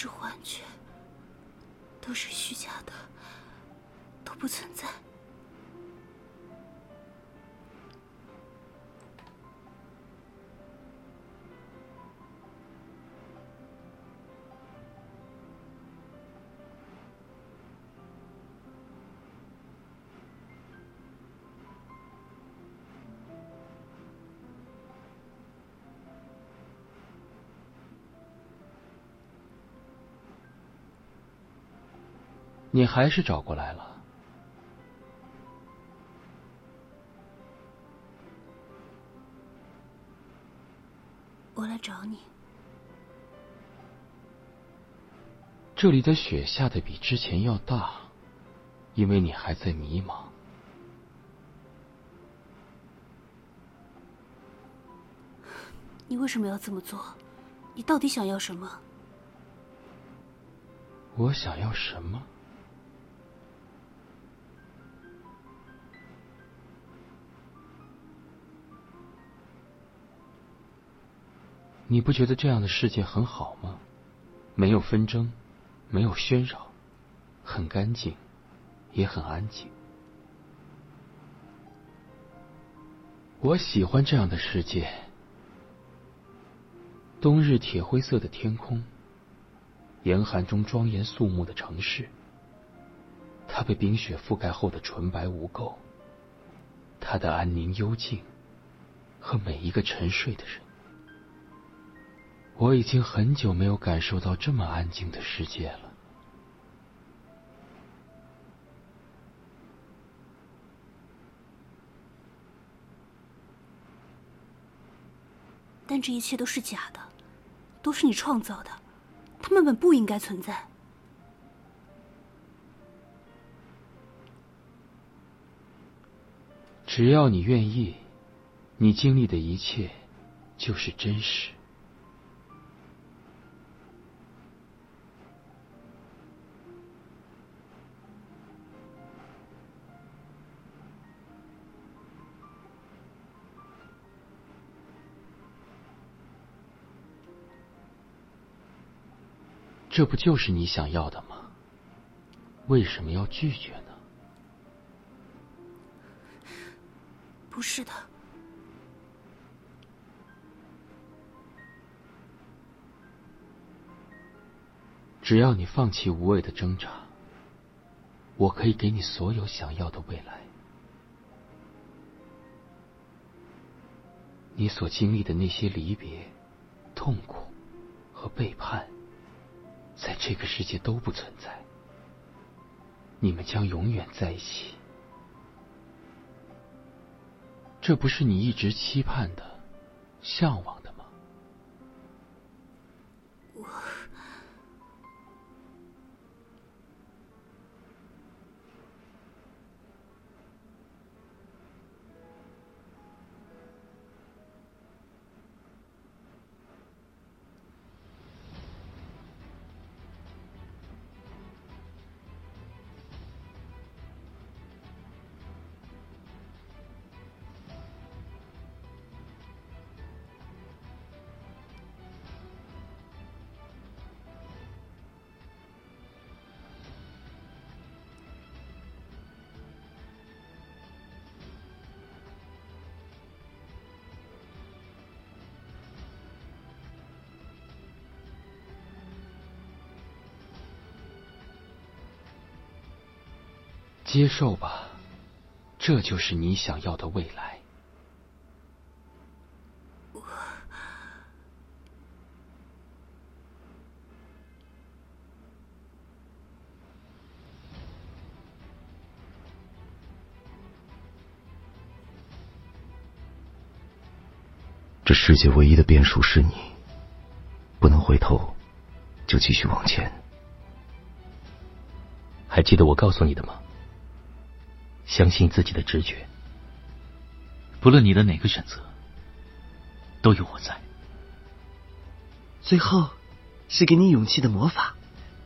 是幻觉，都是虚假的，都不存在。你还是找过来了。我来找你。这里的雪下的比之前要大，因为你还在迷茫。你为什么要这么做？你到底想要什么？我想要什么？你不觉得这样的世界很好吗？没有纷争，没有喧扰，很干净，也很安静。我喜欢这样的世界。冬日铁灰色的天空，严寒中庄严肃穆的城市，它被冰雪覆盖后的纯白无垢，它的安宁幽静，和每一个沉睡的人。我已经很久没有感受到这么安静的世界了。但这一切都是假的，都是你创造的，他们本不应该存在。只要你愿意，你经历的一切就是真实。这不就是你想要的吗？为什么要拒绝呢？不是的，只要你放弃无谓的挣扎，我可以给你所有想要的未来。你所经历的那些离别、痛苦和背叛。在这个世界都不存在，你们将永远在一起。这不是你一直期盼的、向往接受吧，这就是你想要的未来。这世界唯一的变数是你，不能回头，就继续往前。还记得我告诉你的吗？相信自己的直觉，不论你的哪个选择，都有我在。最后，是给你勇气的魔法，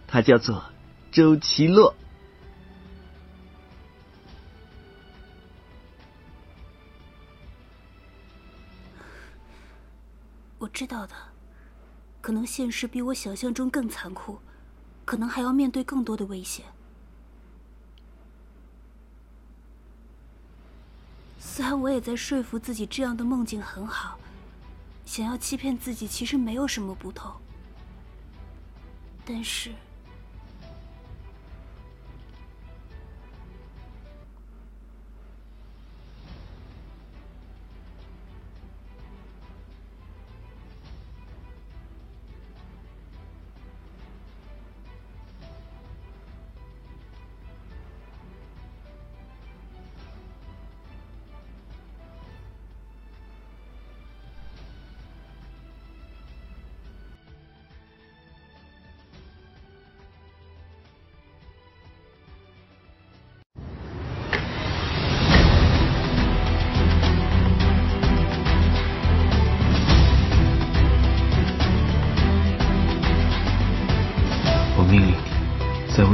它叫做周奇洛。我知道的，可能现实比我想象中更残酷，可能还要面对更多的危险。虽然我也在说服自己这样的梦境很好，想要欺骗自己其实没有什么不同，但是。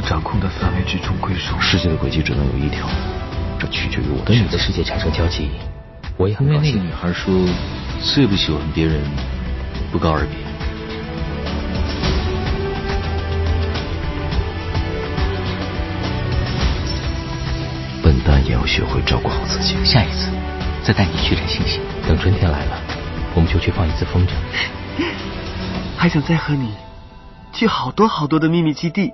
掌控的范围之中归属。世界的轨迹只能有一条，这取决于我的跟你的世界产生交集，我也很高兴。因为那个女孩说，最不喜欢别人不告而别。笨蛋也要学会照顾好自己。下一次再带你去摘星星。等春天来了，我们就去放一次风筝。还想再和你去好多好多的秘密基地。